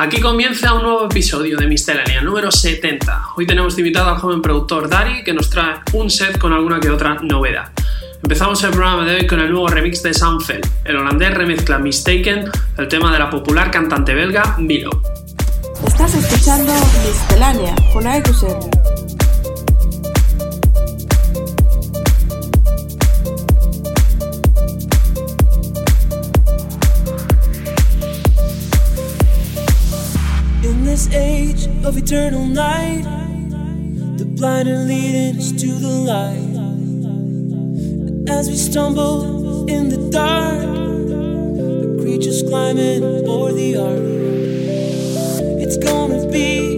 Aquí comienza un nuevo episodio de Miscelánea número 70. Hoy tenemos invitado al joven productor Dari que nos trae un set con alguna que otra novedad. Empezamos el programa de hoy con el nuevo remix de Sanfel. El holandés remezcla Mistaken, el tema de la popular cantante belga Milo. Estás escuchando Miscelánea con AEQCR. Eternal night, the blind are leading us to the light. As we stumble in the dark, the creatures climbing for the ark. It's gonna be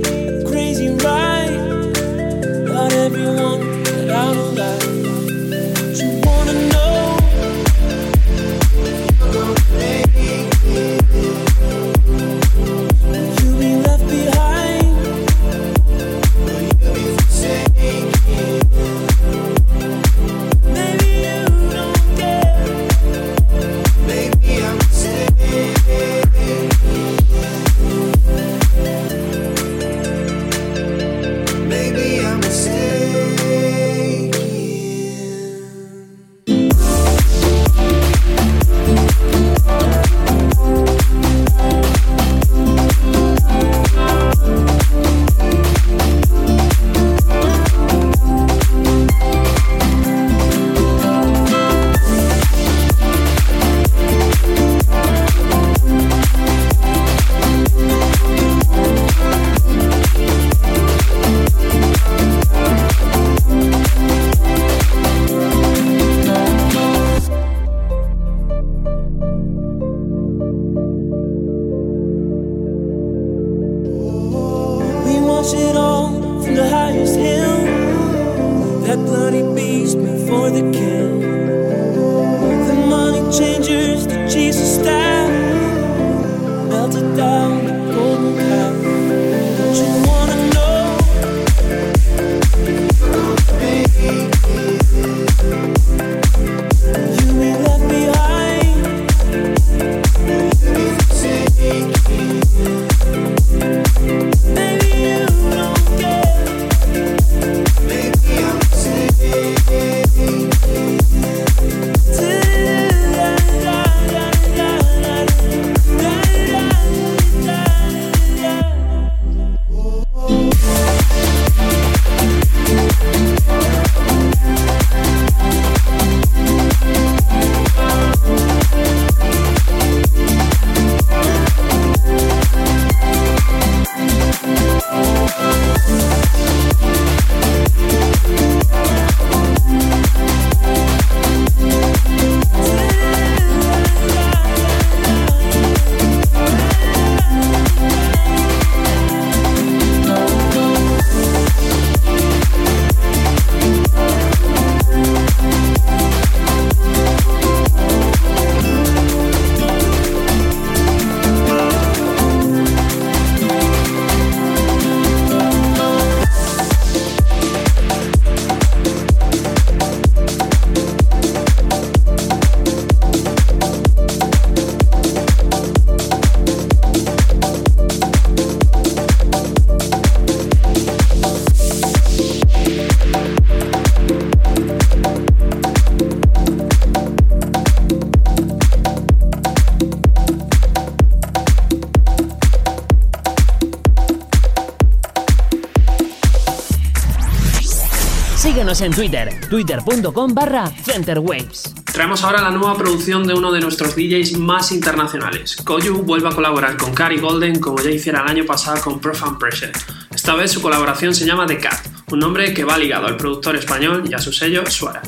En Twitter, twitter.com barra centerwaves. Traemos ahora la nueva producción de uno de nuestros DJs más internacionales. Koyu vuelve a colaborar con Cari Golden como ya hiciera el año pasado con Profound Pressure. Esta vez su colaboración se llama The Cat, un nombre que va ligado al productor español y a su sello Suara.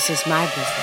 This is my business.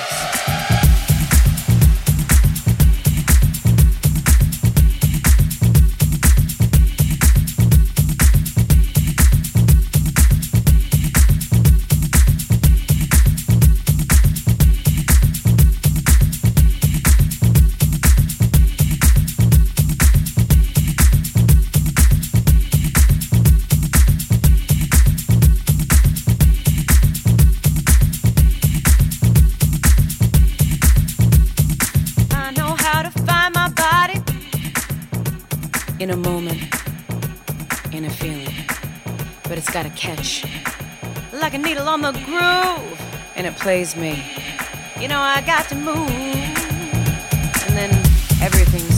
Plays me. You know, I got to move. And then everything's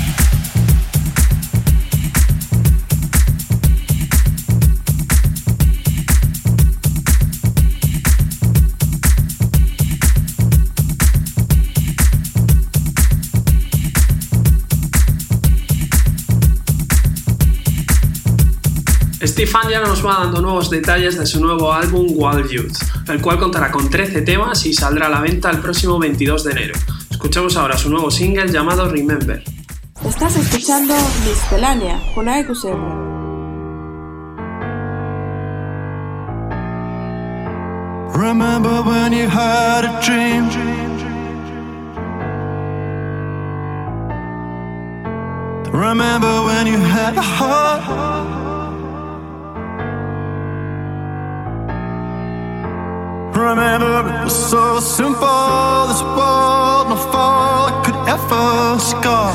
Steve ya nos va dando nuevos detalles de su nuevo álbum Wild Youth, el cual contará con 13 temas y saldrá a la venta el próximo 22 de enero. Escuchamos ahora su nuevo single llamado Remember. Estás escuchando Miscelánea con AEQSR. Remember when you had a dream? Remember when you had a heart? So simple. This world, no fall could ever scar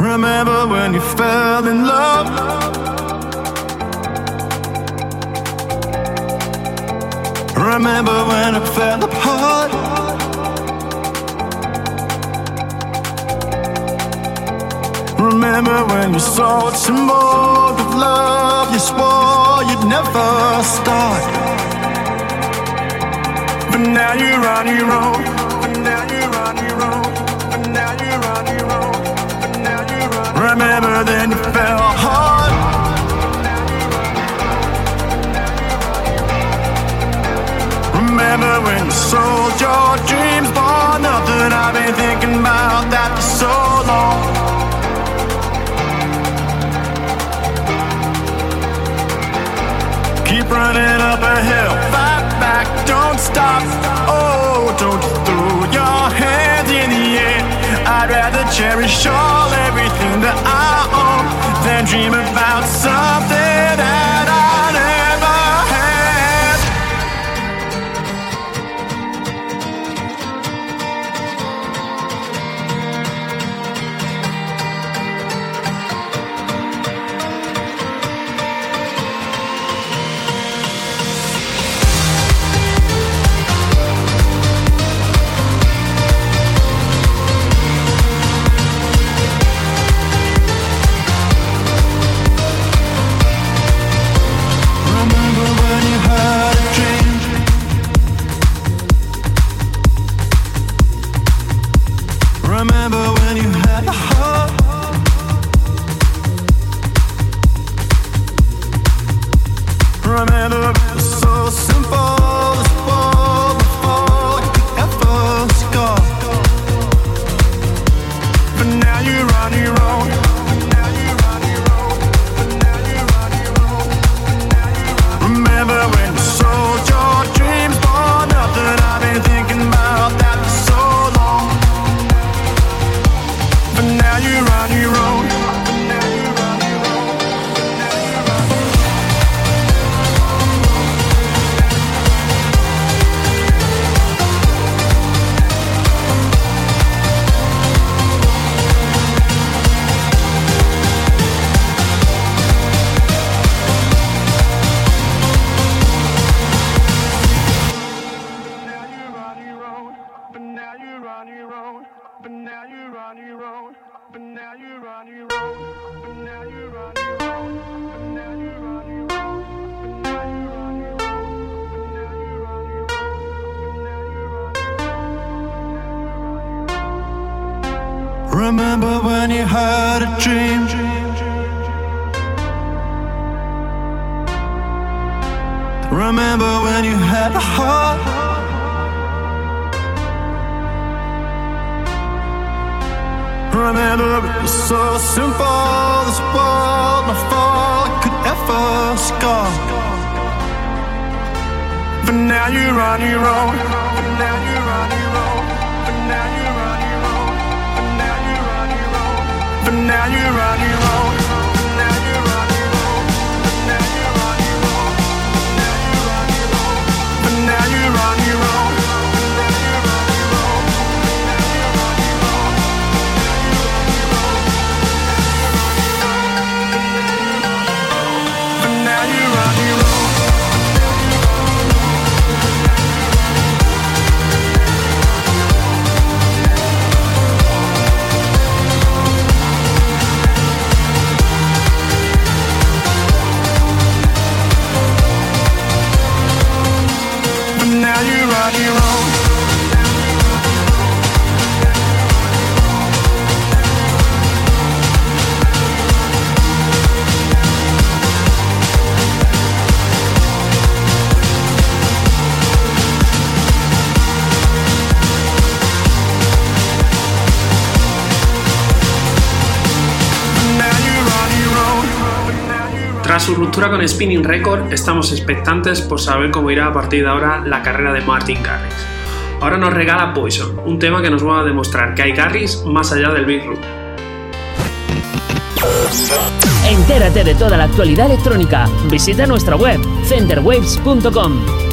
Remember when you fell in love? Remember when it fell apart? Remember when you saw it's more of love? You swore you'd never start now you're on your own. Cherish all everything that I Remember when you had a dream? Remember when you had a heart? Remember it was so simple This world no fall could ever scar But now you're on your own. But now you're on your own. But now you're on your own. But now you're on your own. But now you're on your own. Now you're on your on your own su ruptura con Spinning Record, estamos expectantes por saber cómo irá a partir de ahora la carrera de Martin Garrix. Ahora nos regala Poison, un tema que nos va a demostrar que hay Garrix más allá del Big Room. Entérate de toda la actualidad electrónica. Visita nuestra web centerwaves.com.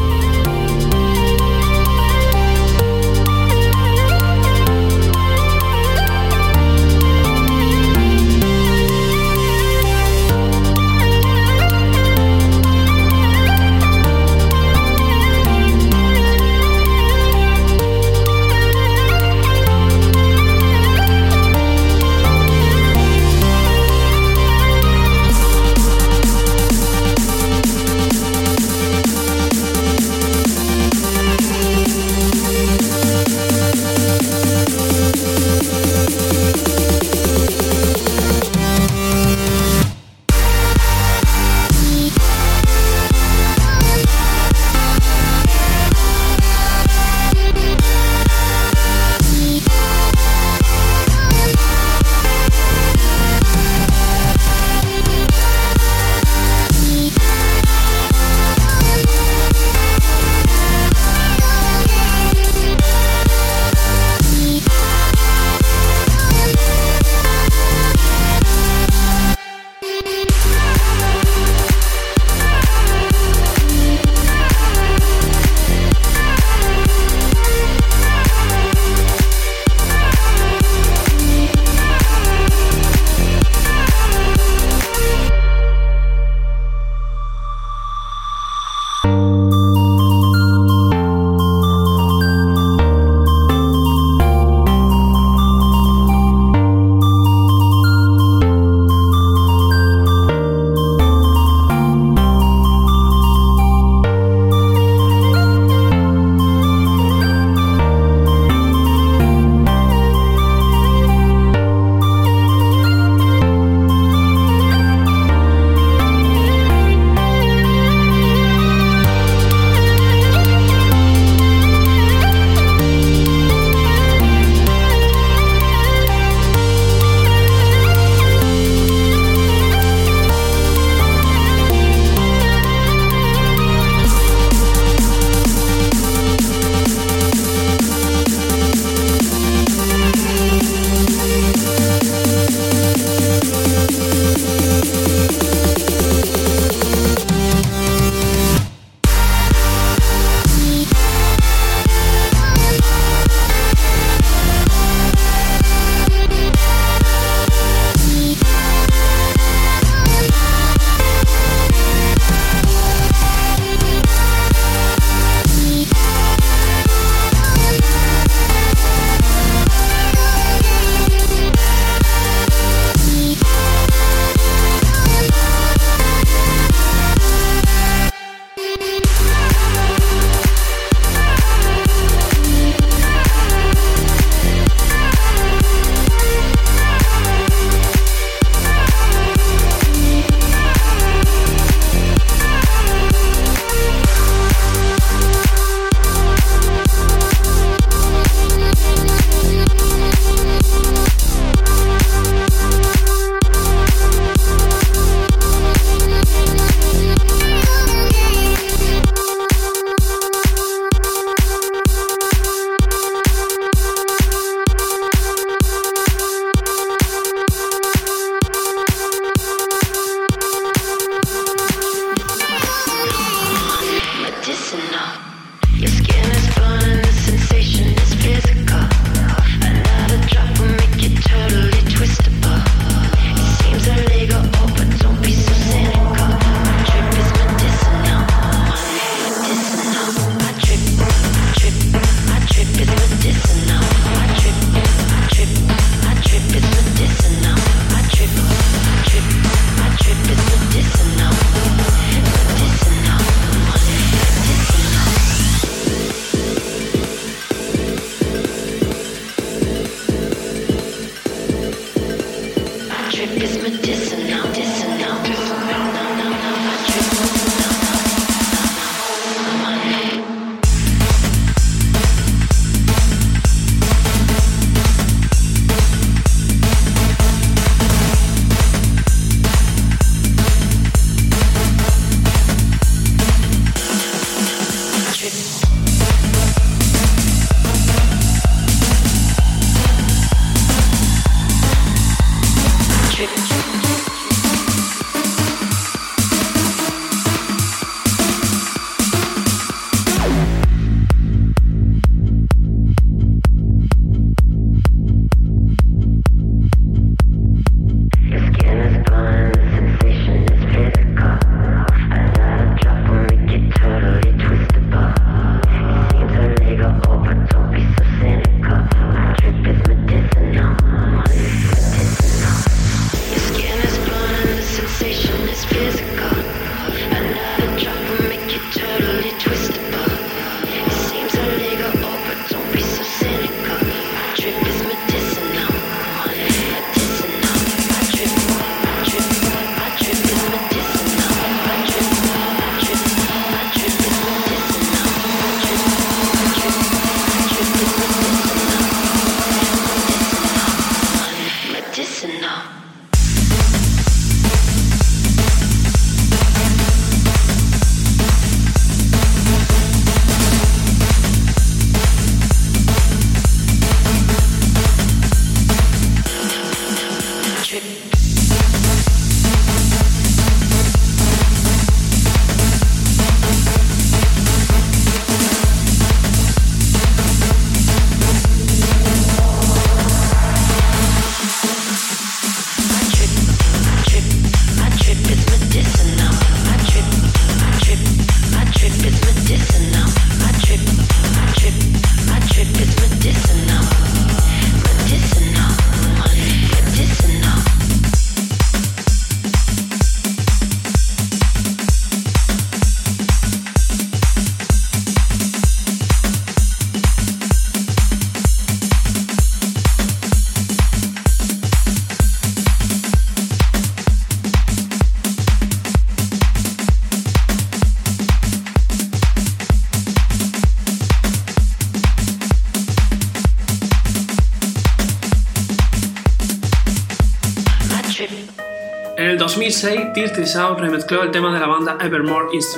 el 2006, Dirty South remezcló el tema de la banda Evermore Is.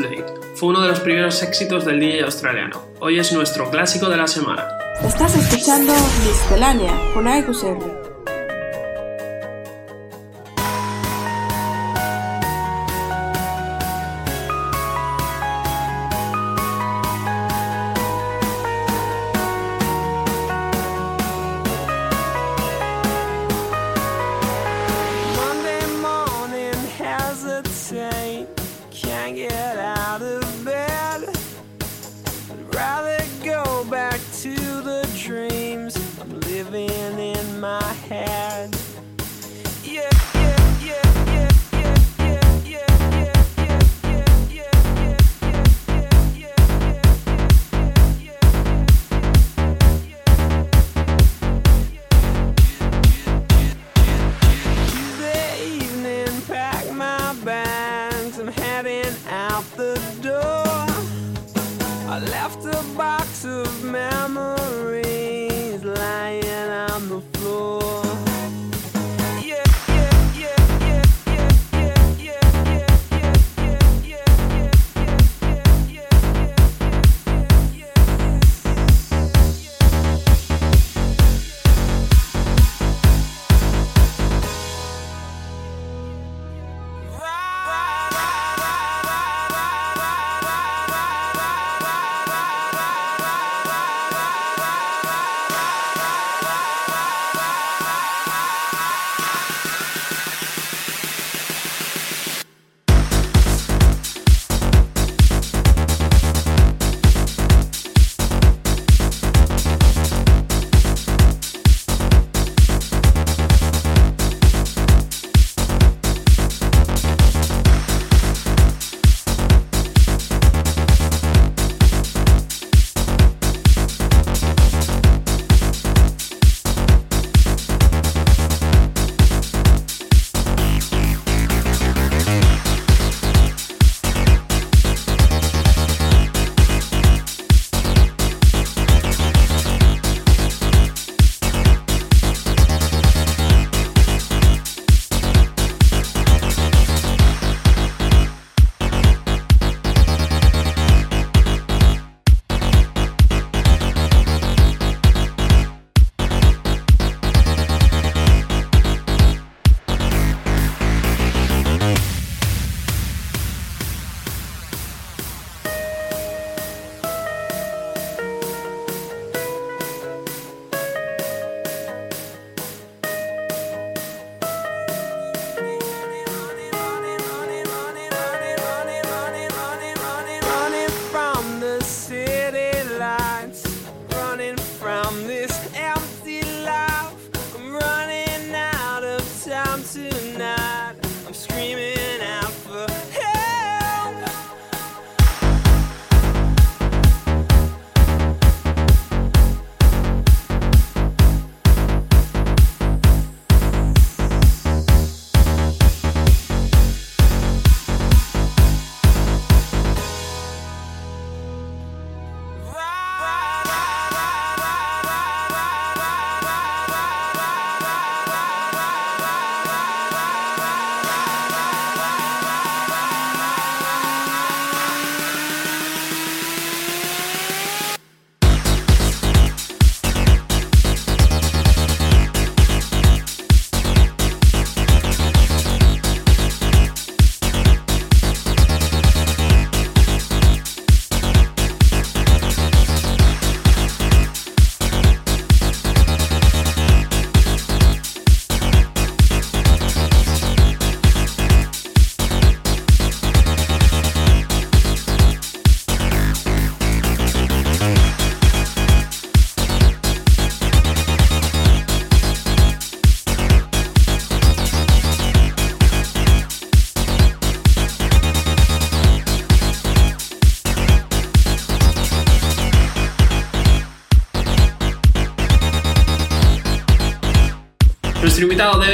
Fue uno de los primeros éxitos del DJ australiano. Hoy es nuestro clásico de la semana. Estás escuchando Miscelánea con AEQSR.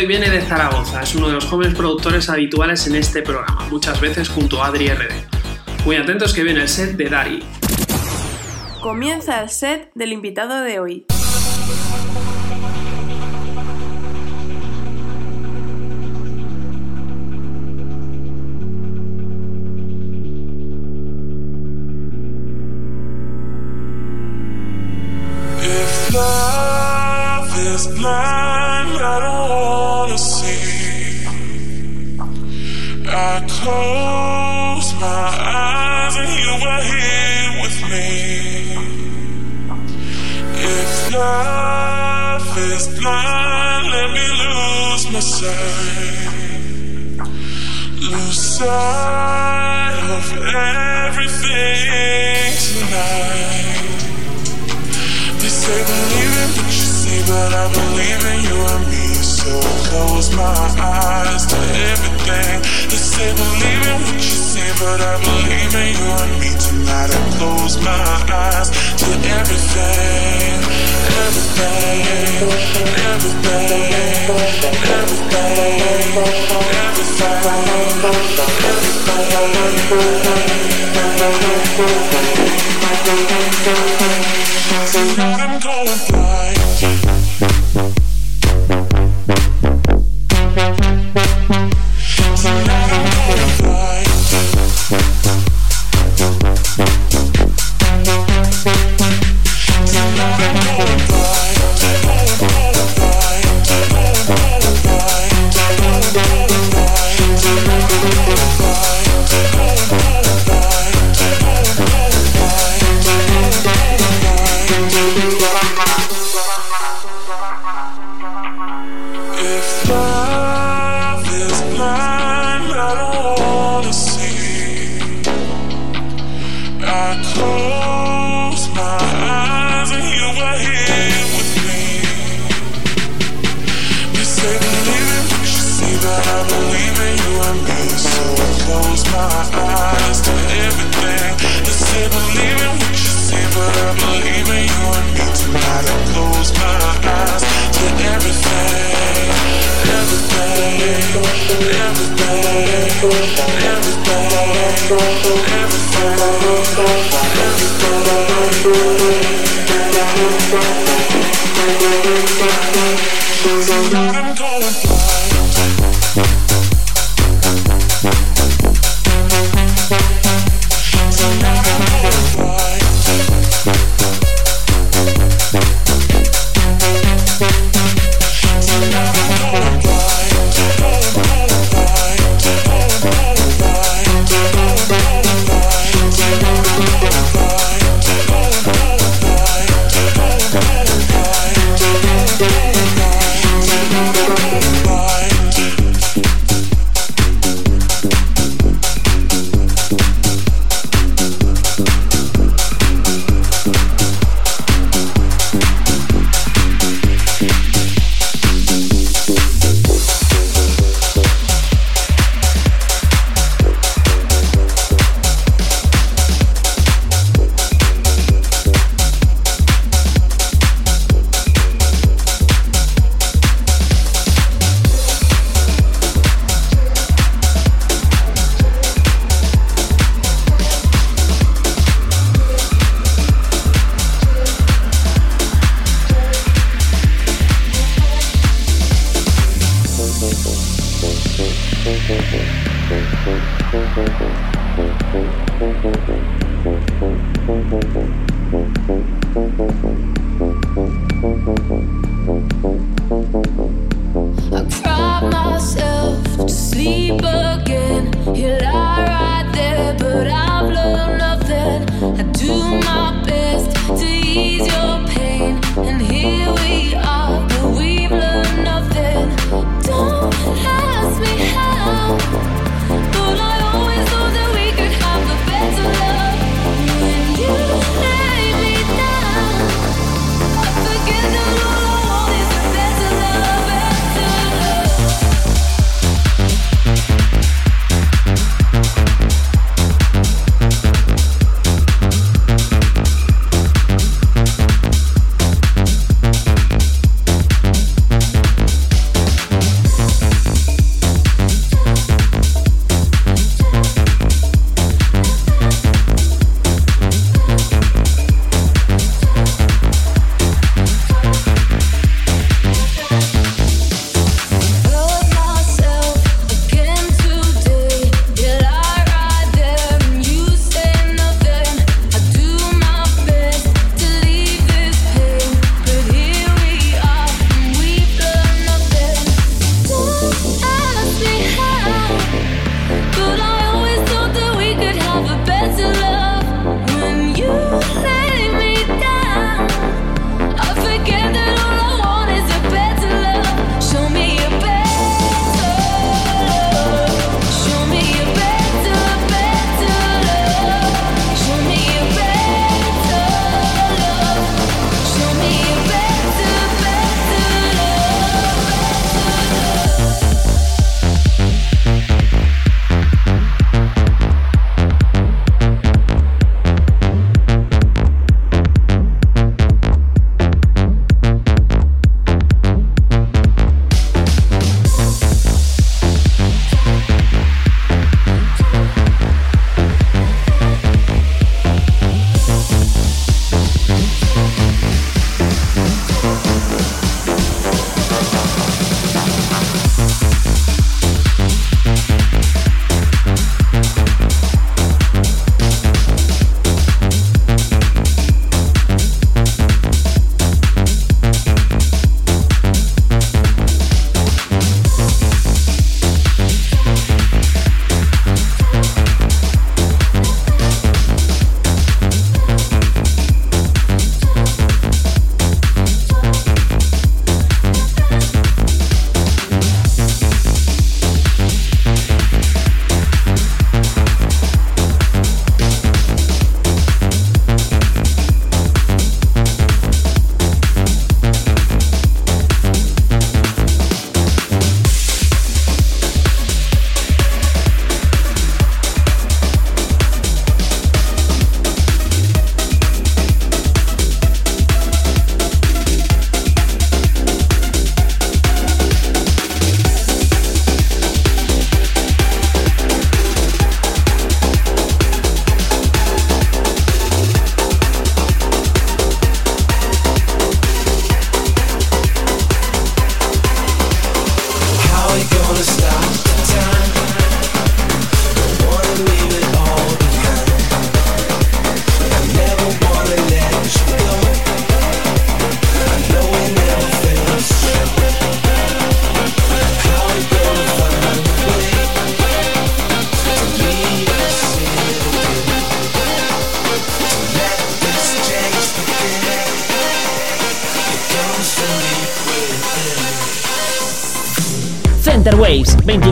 Hoy viene de Zaragoza, es uno de los jóvenes productores habituales en este programa, muchas veces junto a Adri RD. Muy atentos que viene el set de Dari. Comienza el set del invitado de hoy. but I believe in you and me. So I close my eyes to everything. They say believe in what you see, but I believe in you and me tonight. I close my eyes to everything, everything, everything, everything, everything, everything. So I'm going blind.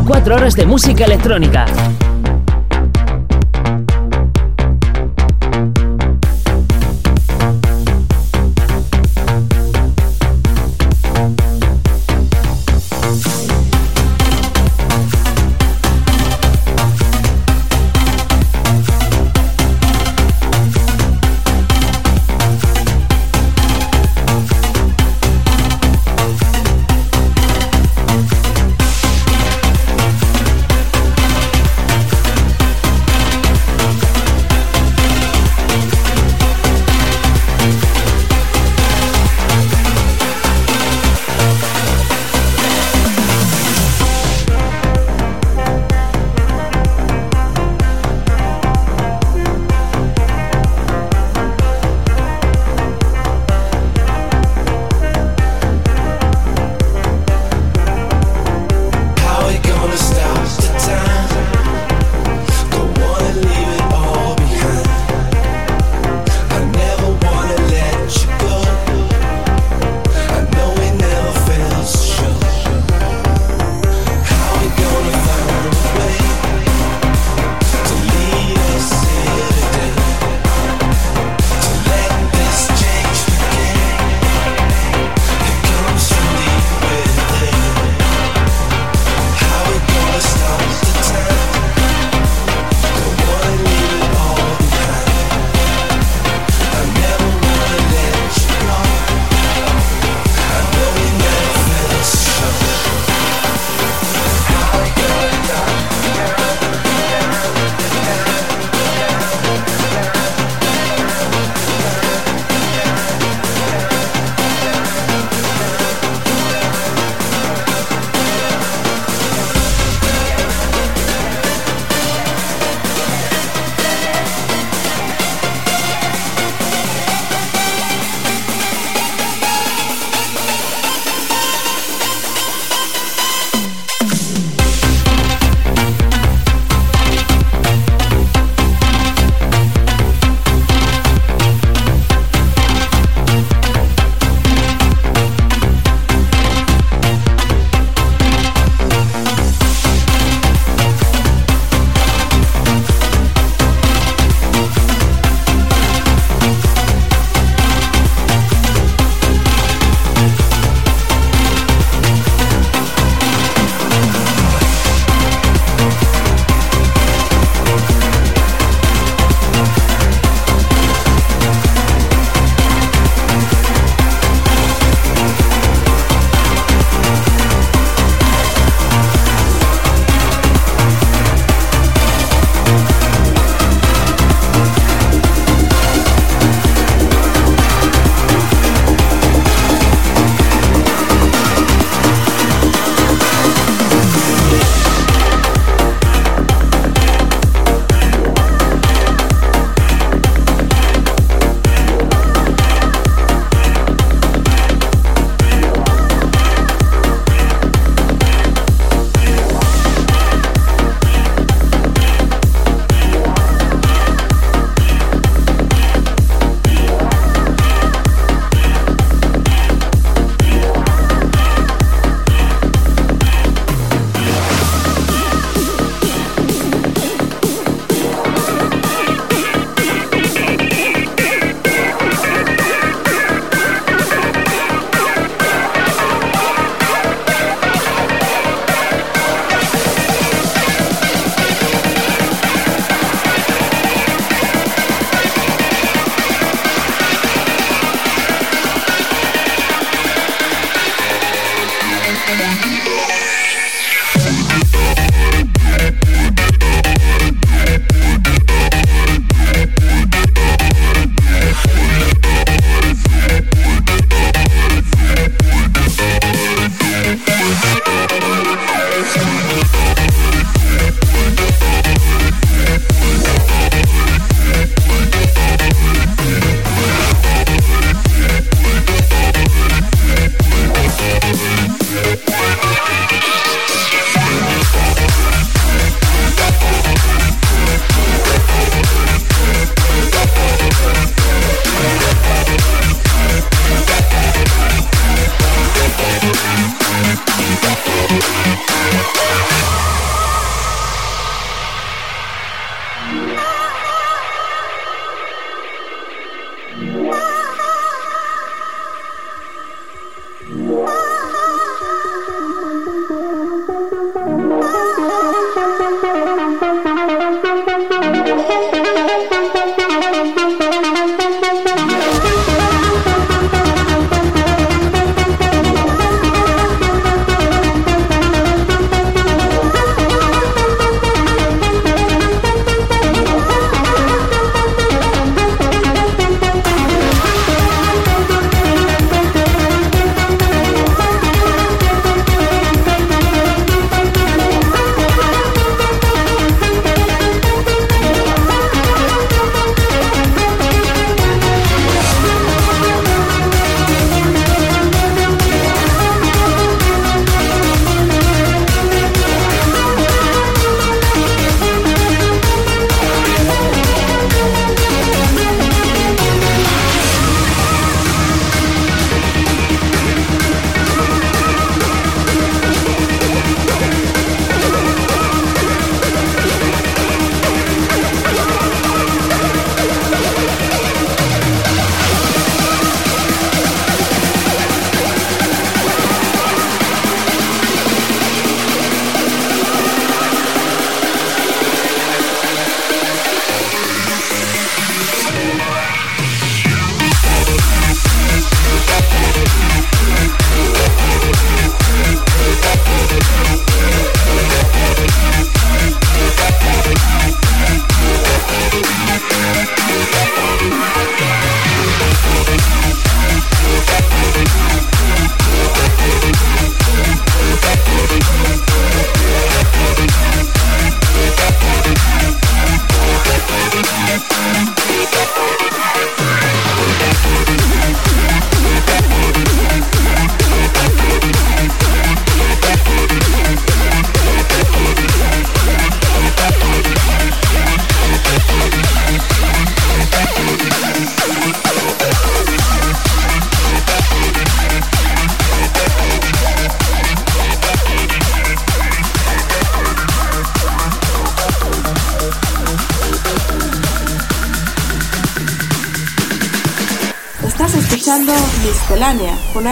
24 horas de música electrónica.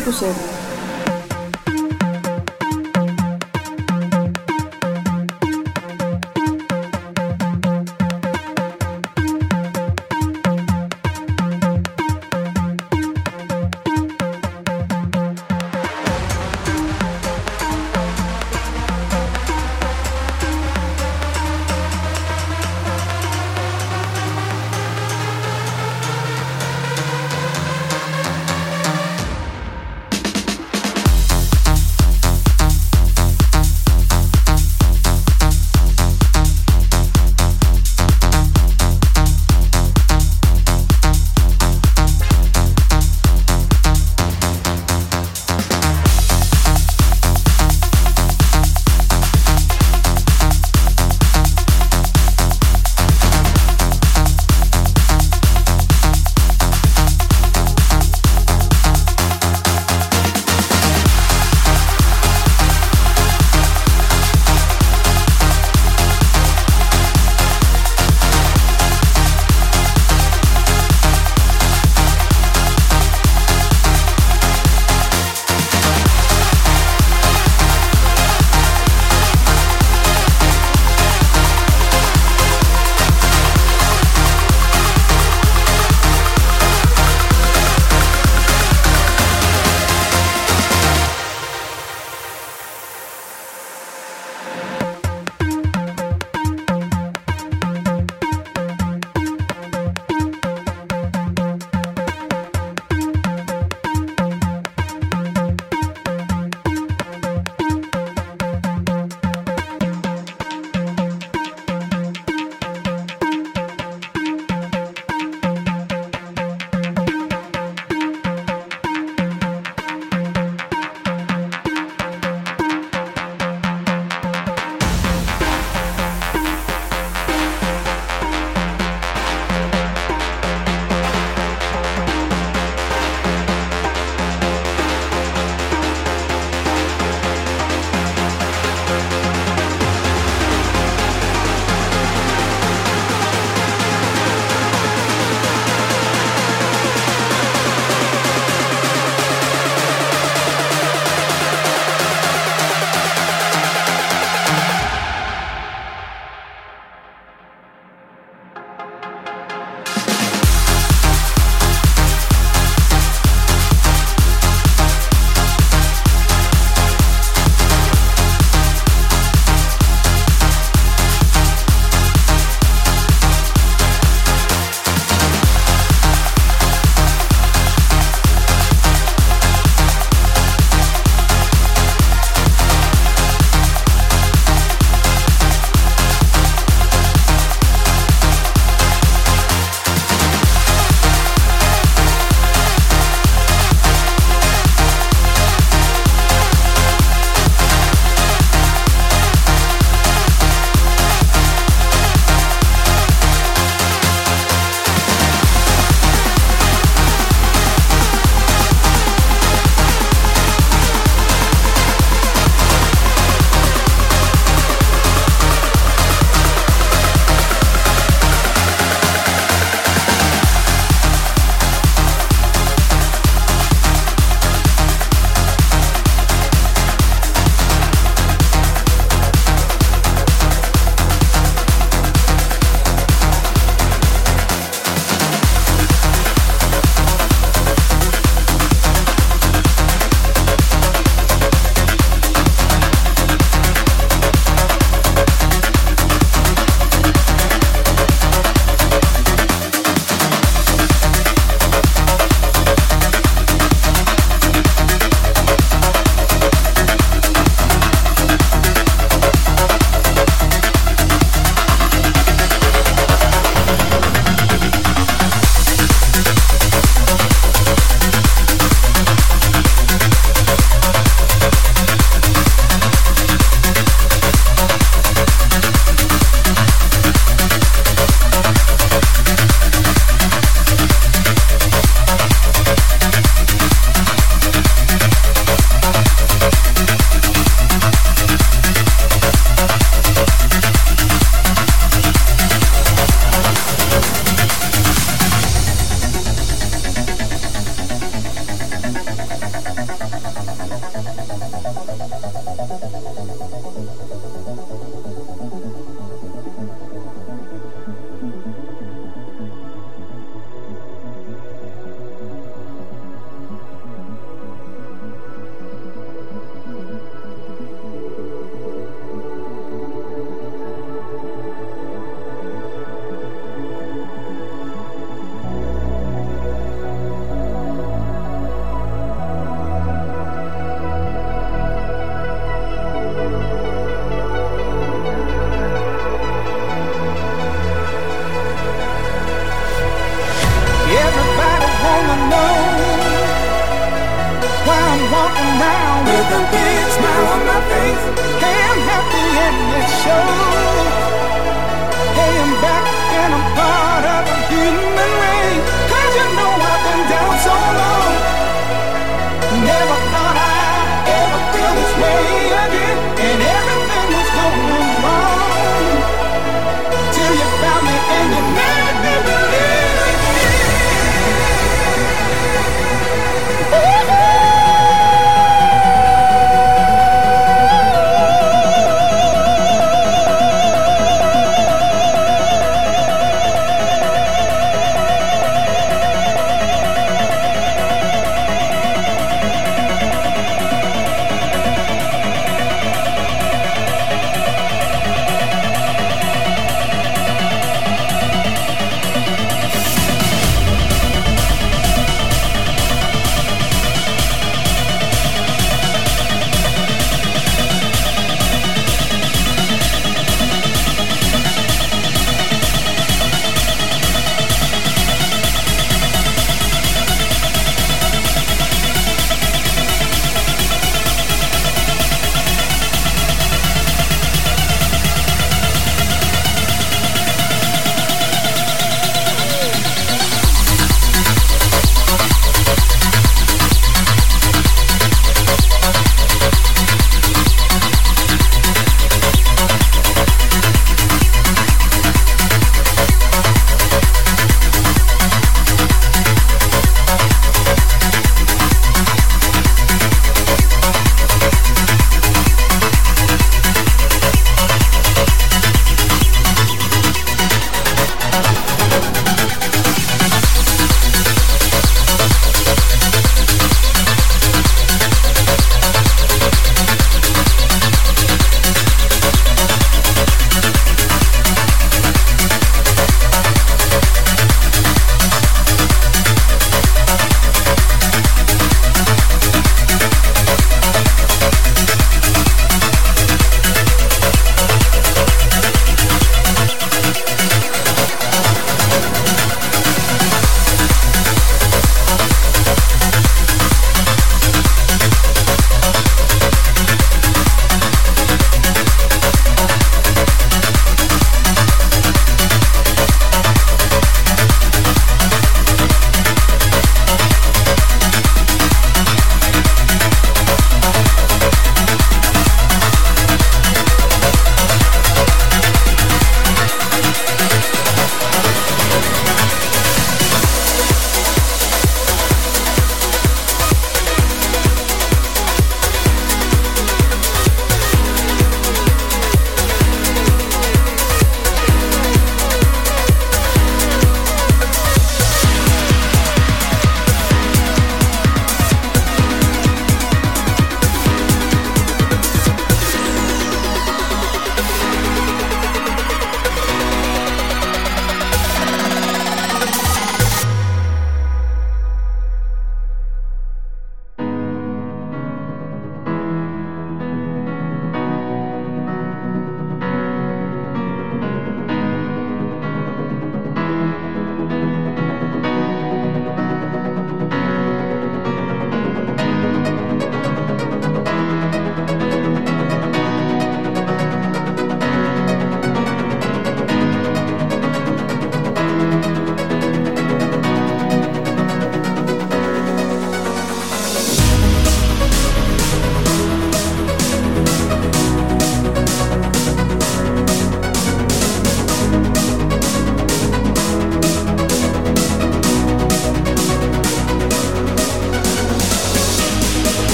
Ai, pulseira.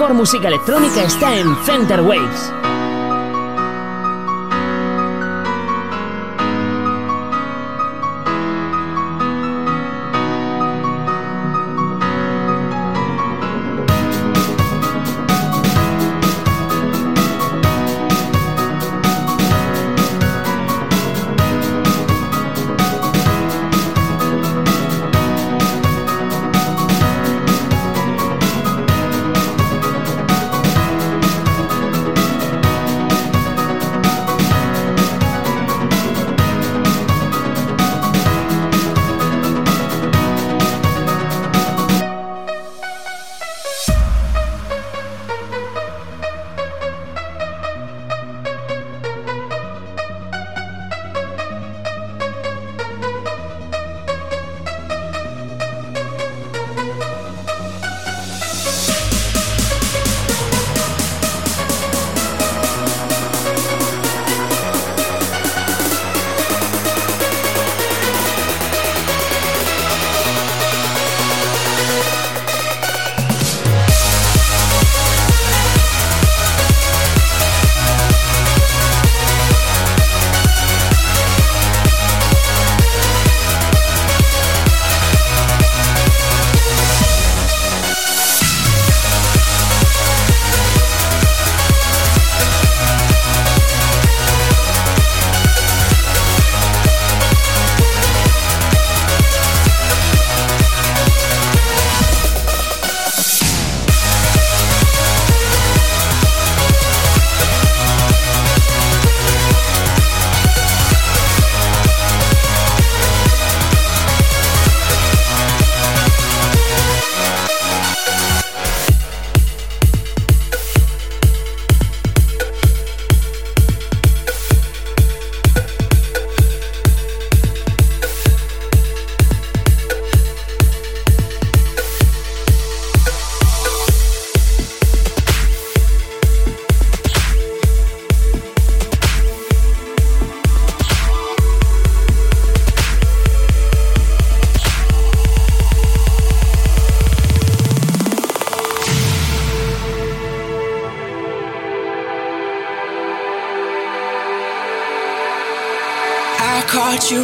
Mejor música electrónica está en Center Waves.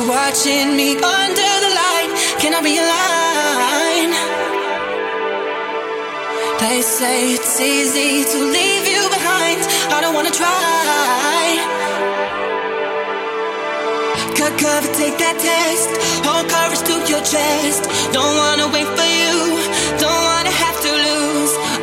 Watching me under the light. Can I be a? They say it's easy to leave you behind. I don't wanna try. Cut cover, take that test. Hold courage to your chest. Don't wanna wait for you. Don't wanna have to lose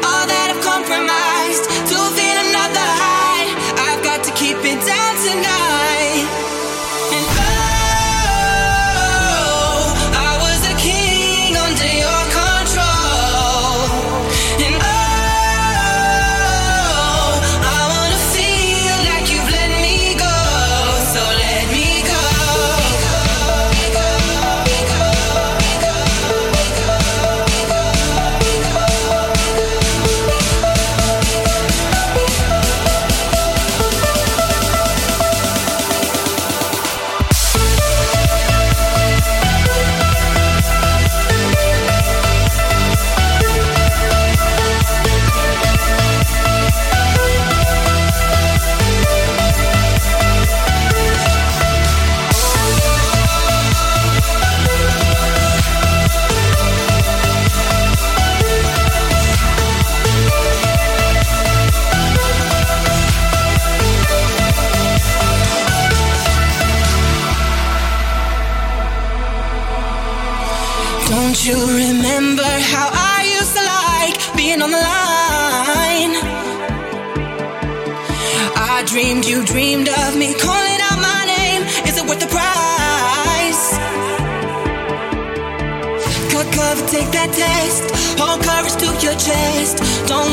take that test. Hold courage to your chest. Don't